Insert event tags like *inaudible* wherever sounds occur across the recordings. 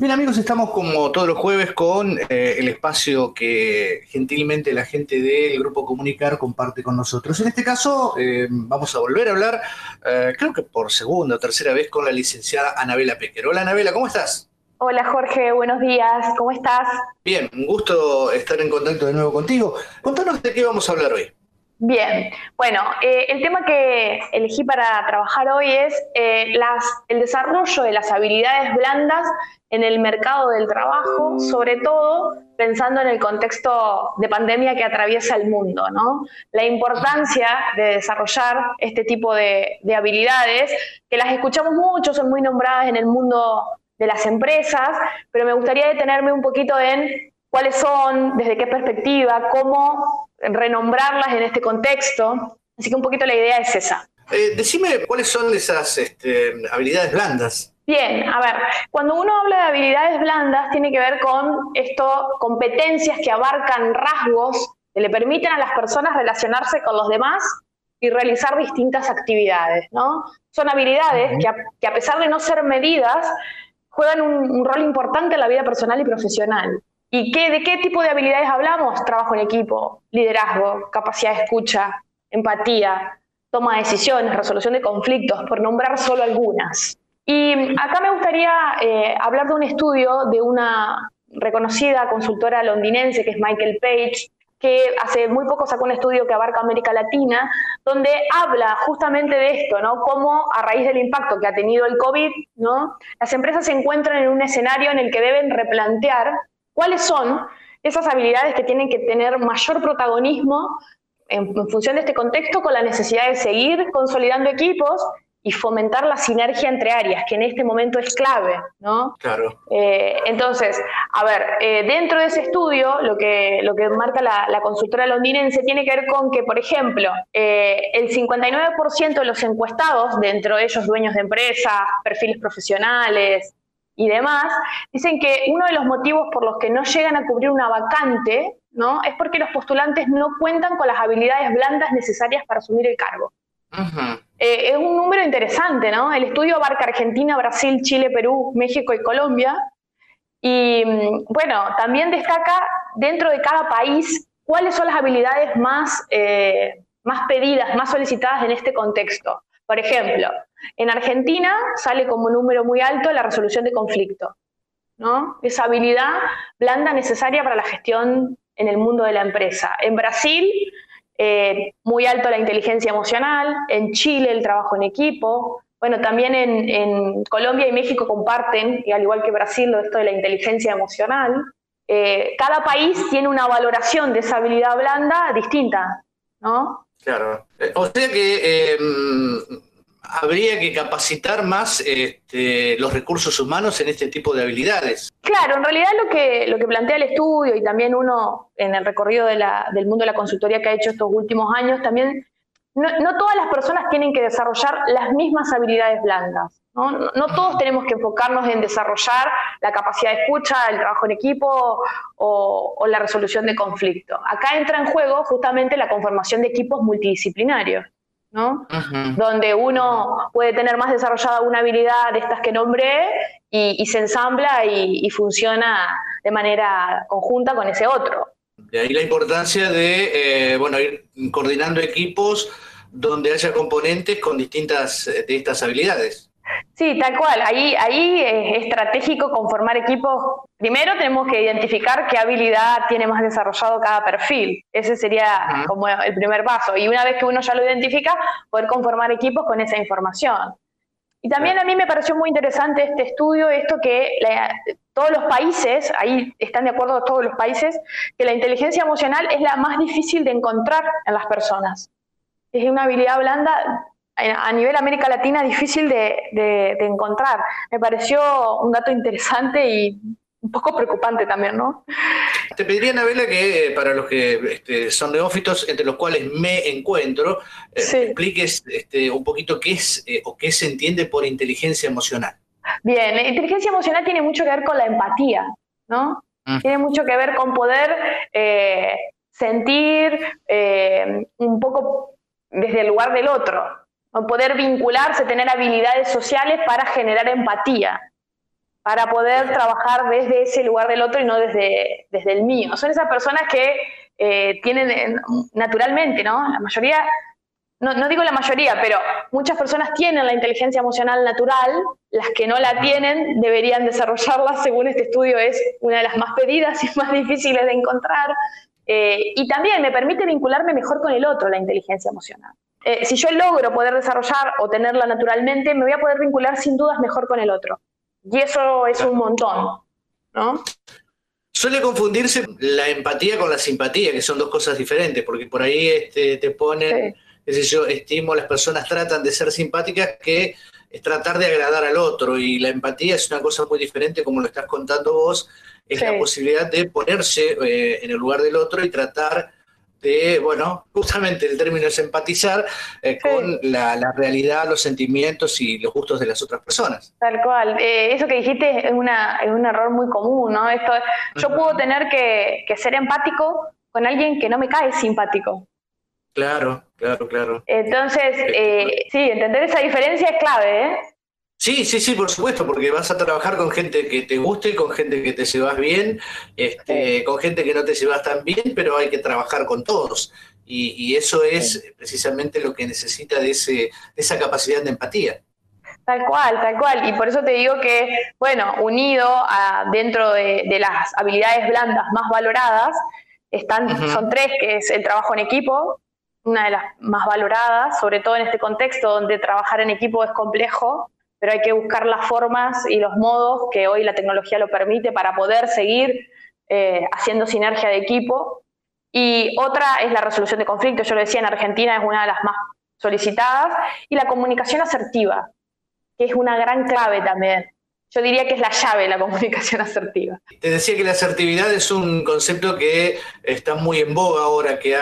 Bien amigos, estamos como todos los jueves con eh, el espacio que gentilmente la gente del Grupo Comunicar comparte con nosotros. En este caso eh, vamos a volver a hablar, eh, creo que por segunda o tercera vez, con la licenciada Anabela Pequer. Hola Anabela, ¿cómo estás? Hola Jorge, buenos días, ¿cómo estás? Bien, un gusto estar en contacto de nuevo contigo. Contanos de qué vamos a hablar hoy. Bien, bueno, eh, el tema que elegí para trabajar hoy es eh, el desarrollo de las habilidades blandas en el mercado del trabajo, sobre todo pensando en el contexto de pandemia que atraviesa el mundo, ¿no? La importancia de desarrollar este tipo de, de habilidades, que las escuchamos mucho, son muy nombradas en el mundo de las empresas, pero me gustaría detenerme un poquito en cuáles son, desde qué perspectiva, cómo renombrarlas en este contexto. Así que un poquito la idea es esa. Eh, decime cuáles son esas este, habilidades blandas. Bien, a ver, cuando uno habla de habilidades blandas tiene que ver con esto, competencias que abarcan rasgos que le permiten a las personas relacionarse con los demás y realizar distintas actividades, ¿no? Son habilidades que, a, que a pesar de no ser medidas, juegan un, un, rol importante en la vida personal y profesional. ¿Y qué, de qué tipo de habilidades hablamos? Trabajo en equipo, liderazgo, capacidad de escucha, empatía, toma de decisiones, resolución de conflictos, por nombrar solo algunas. Y acá me gustaría eh, hablar de un estudio de una reconocida consultora londinense que es Michael Page, que hace muy poco sacó un estudio que abarca América Latina, donde habla justamente de esto, ¿no? Cómo a raíz del impacto que ha tenido el COVID, ¿no? Las empresas se encuentran en un escenario en el que deben replantear cuáles son esas habilidades que tienen que tener mayor protagonismo en, en, función de este contexto con la necesidad de seguir consolidando equipos y fomentar la sinergia entre áreas, que en este momento es clave, ¿no? Claro. Eh, entonces, a ver, eh, dentro de ese estudio, lo que, lo que marca la, la, consultora londinense tiene que ver con que, por ejemplo, eh, el 59% de los encuestados, dentro de ellos dueños de empresas, perfiles profesionales, y demás, dicen que uno de los motivos por los que no llegan a cubrir una vacante ¿no? es porque los postulantes no cuentan con las habilidades blandas necesarias para asumir el cargo. Uh -huh. eh, es un número interesante, ¿no? El estudio abarca Argentina, Brasil, Chile, Perú, México y Colombia. Y bueno, también destaca dentro de cada país cuáles son las habilidades más, eh, más pedidas, más solicitadas en este contexto. Por ejemplo, en Argentina sale como número muy alto la resolución de conflicto, ¿no? Esa habilidad blanda necesaria para la gestión en el mundo de la empresa. En Brasil, eh, muy alto la inteligencia emocional, en Chile el trabajo en equipo, bueno, también en, en, Colombia y México comparten, y al igual que Brasil, esto de la inteligencia emocional. Eh, cada país tiene una valoración de esa habilidad blanda distinta, ¿no? Claro. O sea que eh, habría que capacitar más este, los recursos humanos en este tipo de habilidades. Claro, en realidad lo que, lo que plantea el estudio y también uno en el recorrido de la, del mundo de la consultoría que ha hecho estos últimos años, también no, no todas las personas tienen que desarrollar las mismas habilidades blandas. ¿no? no todos tenemos que enfocarnos en desarrollar la capacidad de escucha, el trabajo en equipo o, o la resolución de conflicto. Acá entra en juego justamente la conformación de equipos multidisciplinarios. ¿no? Uh -huh. Donde uno puede tener más desarrollada una habilidad de estas que nombré y, y se ensambla y, y, funciona de manera conjunta con ese otro. De ahí la importancia de, eh, bueno, ir coordinando equipos donde haya componentes con distintas de estas habilidades. Sí, tal cual. Ahí, ahí es estratégico conformar equipos. Primero tenemos que identificar qué habilidad tiene más desarrollado cada perfil. Ese sería uh -huh. como el primer paso. Y una vez que uno ya lo identifica, poder conformar equipos con esa información. Y también a mí me pareció muy interesante este estudio, esto que la, todos los países, ahí están de acuerdo todos los países, que la inteligencia emocional es la más difícil de encontrar en las personas. Es una habilidad blanda a nivel América Latina difícil de, de, de, encontrar. Me pareció un dato interesante y un poco preocupante también, ¿no? Te pediría, Anabela, que eh, para los que este, son neófitos, entre los cuales me encuentro, eh, sí. expliques este, un poquito qué es eh, o qué se entiende por inteligencia emocional. Bien, la inteligencia emocional tiene mucho que ver con la empatía, ¿no? Mm. Tiene mucho que ver con poder eh, sentir un poco desde el lugar del otro, poder vincularse, tener habilidades sociales para generar empatía, para poder trabajar desde ese lugar del otro y no desde, desde el mío. Son esas personas que eh, tienen eh, naturalmente, ¿no? La mayoría, no, no, digo la mayoría, pero muchas personas tienen la inteligencia emocional natural, las que no la tienen deberían desarrollarla, según este estudio es una de las más pedidas y más difíciles de encontrar. Eh, y también me permite vincularme mejor con el otro, la inteligencia emocional. si yo logro poder desarrollar o tenerla naturalmente, me voy a poder vincular sin dudas mejor con el otro. Y eso es un montón, ¿no? Suele confundirse la empatía con la simpatía, que son dos cosas diferentes, porque por ahí este, te ponen, qué sé yo, estimo, las personas tratan de ser simpáticas, que es tratar de agradar al otro, y la empatía es una cosa muy diferente, como lo estás contando vos, es la posibilidad de ponerse eh, en el lugar del otro y tratar de, bueno, justamente el término es empatizar eh, con la, realidad, los sentimientos y los gustos de las otras personas. Tal cual. Eh, eso que dijiste es, una, es un error muy común, ¿no? Esto, yo puedo tener que, ser empático con alguien que no me cae simpático. Claro, claro, claro. Entonces, eh, sí, entender esa diferencia es clave, ¿eh? Sí, sí, sí, por supuesto, porque vas a trabajar con gente que te guste, con gente que te llevas bien, este, con gente que no te llevas tan bien, pero hay que trabajar con todos. Y, eso es precisamente lo que necesita de, ese, de esa capacidad de empatía. Tal cual, tal cual. Y por eso te digo que, bueno, unido a, dentro de, las habilidades blandas más valoradas, están, son tres, que es el trabajo en equipo, una de las más valoradas, sobre todo en este contexto donde trabajar en equipo es complejo, pero hay que buscar las formas y los modos que hoy la tecnología lo permite para poder seguir eh, haciendo sinergia de equipo. Y otra es la resolución de conflictos. Yo lo decía, en Argentina es una de las más solicitadas. Y la comunicación asertiva, que es una gran clave también. Yo diría que es la llave de la *laughs* comunicación asertiva. Te decía que la asertividad es un concepto que está muy en boga ahora, que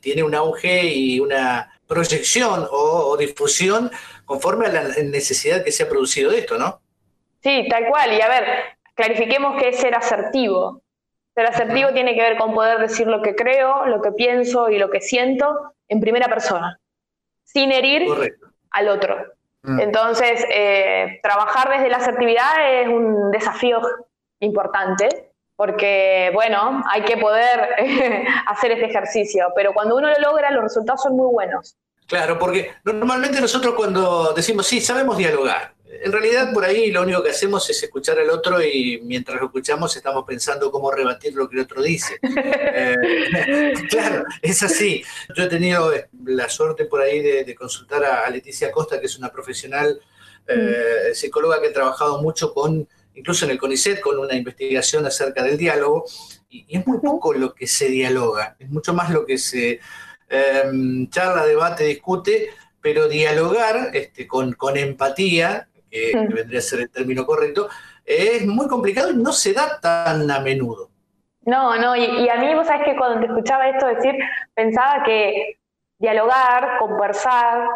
tiene un auge y una proyección o difusión conforme a la necesidad que se ha producido de esto, ¿no? Sí, tal cual. Y a ver, clarifiquemos qué es ser asertivo. Ser asertivo tiene que ver con poder decir lo que creo, lo que pienso y lo que siento en primera persona, sin herir al otro. Mm. Entonces, eh, trabajar desde la asertividad es un desafío importante, porque, bueno, hay que poder *laughs* hacer este ejercicio, pero cuando uno lo logra, los resultados son muy buenos. Claro, porque normalmente nosotros cuando decimos, sí, sabemos dialogar, en realidad por ahí lo único que hacemos es escuchar al otro y mientras lo escuchamos estamos pensando cómo rebatir lo que el otro dice. *laughs* Eh, *laughs* claro, es así. Yo he tenido la suerte por ahí de, consultar a, Leticia Costa, que es una profesional eh, psicóloga que ha trabajado mucho con, incluso en el CONICET, con una investigación acerca del diálogo, y es muy poco lo que se dialoga, es mucho más lo que se Em, charla, debate, discute, pero dialogar este, con, con empatía, que, vendría a ser el término correcto, es muy complicado y no se da tan a menudo. No, no, y, a mí vos sabés que cuando te escuchaba esto decir, pensaba que dialogar, conversar,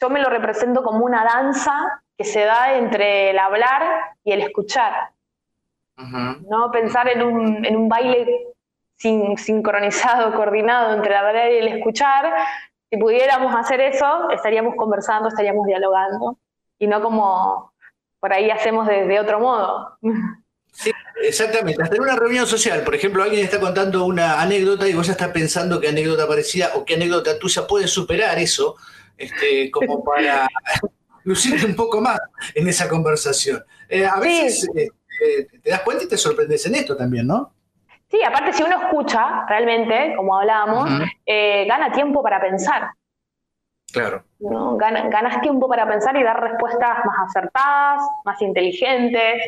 yo me lo represento como una danza que se da entre el hablar y el escuchar. ¿no? Pensar en un, en un baile sin, sincronizado, coordinado entre la verdad y el escuchar, si pudiéramos hacer eso, estaríamos conversando, estaríamos dialogando, y no como por ahí hacemos de, otro modo. Sí, exactamente. Hasta en una reunión social, por ejemplo, alguien está contando una anécdota y vos ya estás pensando qué anécdota parecida o qué anécdota tuya puede superar eso, este, como *laughs* para lucirte un poco más en esa conversación. Eh, a veces eh, eh, te das cuenta y te sorprendes en esto también, ¿no? Sí, aparte si uno escucha realmente, como hablábamos, gana tiempo para pensar. Claro. ¿no? ganas tiempo para pensar y dar respuestas más acertadas, más inteligentes,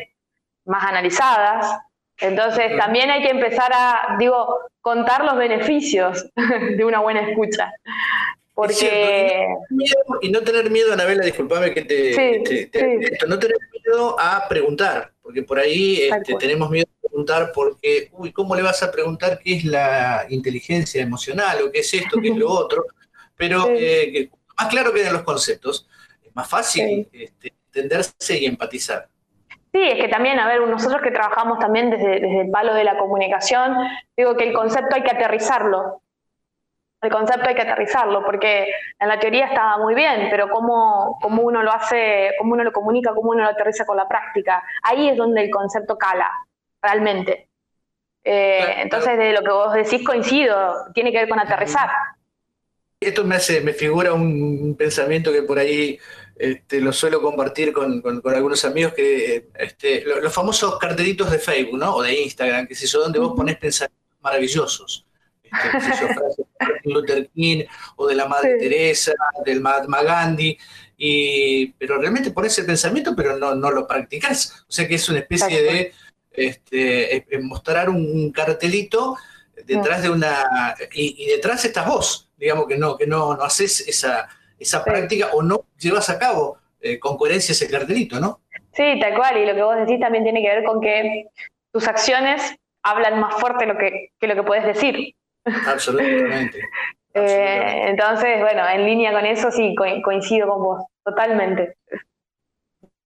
más analizadas. Entonces también hay que empezar a, digo, contar los beneficios *laughs* de una buena escucha. Porque... Y no, tener miedo, Anabela, disculpame que te, no tener miedo a preguntar, porque por ahí este, tenemos miedo preguntar porque, uy, ¿cómo le vas a preguntar qué es la inteligencia emocional o qué es esto, qué es lo *laughs* otro? Pero eh, más claro que en los conceptos, es más fácil este, entenderse y empatizar. Sí, es que también, a ver, nosotros que trabajamos también desde, desde el palo de la comunicación, digo que el concepto hay que aterrizarlo. el concepto hay que aterrizarlo, porque en la teoría estaba muy bien, pero cómo, cómo uno lo hace, cómo uno lo comunica, cómo uno lo aterriza con la práctica, ahí es donde el concepto cala, realmente. Eh, entonces, de lo que vos decís coincido, tiene que ver con aterrizar. Esto me hace, me figura un pensamiento que por ahí este, lo suelo compartir con, algunos amigos que este, los, famosos cartelitos de Facebook, ¿no? O de Instagram, que es eso, donde vos pones pensamientos maravillosos. Este, *laughs* de Luther King o de la Madre Teresa, del Mahatma Gandhi, y, pero realmente pones el pensamiento, pero no, no lo practicas. O sea que es una especie de este, mostrar un, cartelito detrás de una. Y, y, detrás estás vos, digamos que no, que no, no haces esa esa práctica o no llevas a cabo eh, con coherencia ese cartelito, ¿no? Sí, tal cual, y lo que vos decís también tiene que ver con que tus acciones hablan más fuerte lo que, lo que puedes decir. Absolutamente. *laughs* Eh, entonces, bueno, en línea con eso sí coincido con vos, totalmente.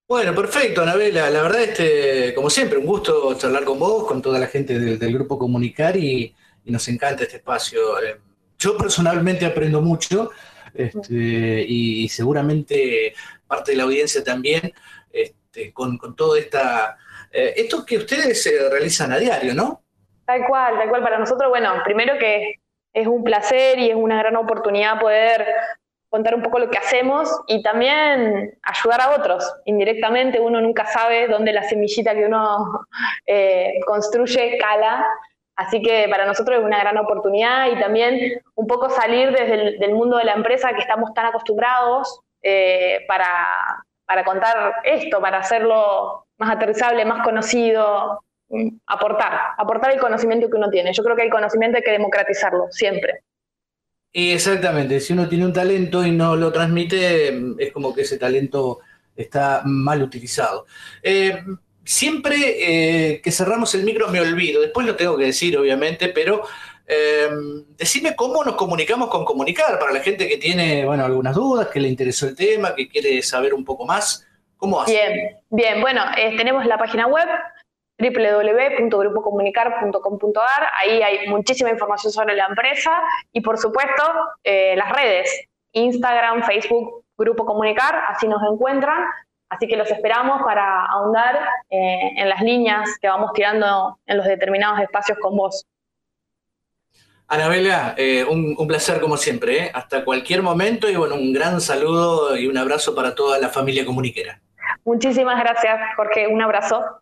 Bueno, perfecto, Anabela. La verdad, este, como siempre, un gusto charlar con vos, con toda la gente del, grupo Comunicar y, nos encanta este espacio. Eh, yo personalmente aprendo mucho este, y, seguramente parte de la audiencia también, este, con, con todo esta, eh, esto que ustedes eh, realizan a diario, ¿no? Tal cual, tal cual. Para nosotros, bueno, primero que es un placer y es una gran oportunidad poder contar un poco lo que hacemos y también ayudar a otros. Indirectamente uno nunca sabe dónde la semillita que uno eh, construye cala Así que para nosotros es una gran oportunidad y también un poco salir desde el mundo de la empresa que estamos tan acostumbrados eh, para, contar esto, para hacerlo más aterrizable, más conocido, mm, aportar, aportar el conocimiento que uno tiene. Yo creo que el conocimiento hay que democratizarlo siempre. Y exactamente, si uno tiene un talento y no lo transmite, es como que ese talento está mal utilizado. Eh, siempre eh, que cerramos el micro me olvido, después lo tengo que decir obviamente, pero eh, decime cómo nos comunicamos con comunicar para la gente que tiene bueno, algunas dudas, que le interesó el tema, que quiere saber un poco más. ¿Cómo? Bien, bien, bueno, eh, tenemos la página web www.grupocomunicar.com.ar, ahí hay muchísima información sobre la empresa y por supuesto las redes, Instagram, Facebook, Grupo Comunicar, así nos encuentran. Así que los esperamos para ahondar eh, en las líneas que vamos tirando en los determinados espacios con vos. Anabela, eh, un, placer como siempre, ¿eh? hasta cualquier momento y bueno, un gran saludo y un abrazo para toda la familia comuniquera. Muchísimas gracias, Jorge, un abrazo.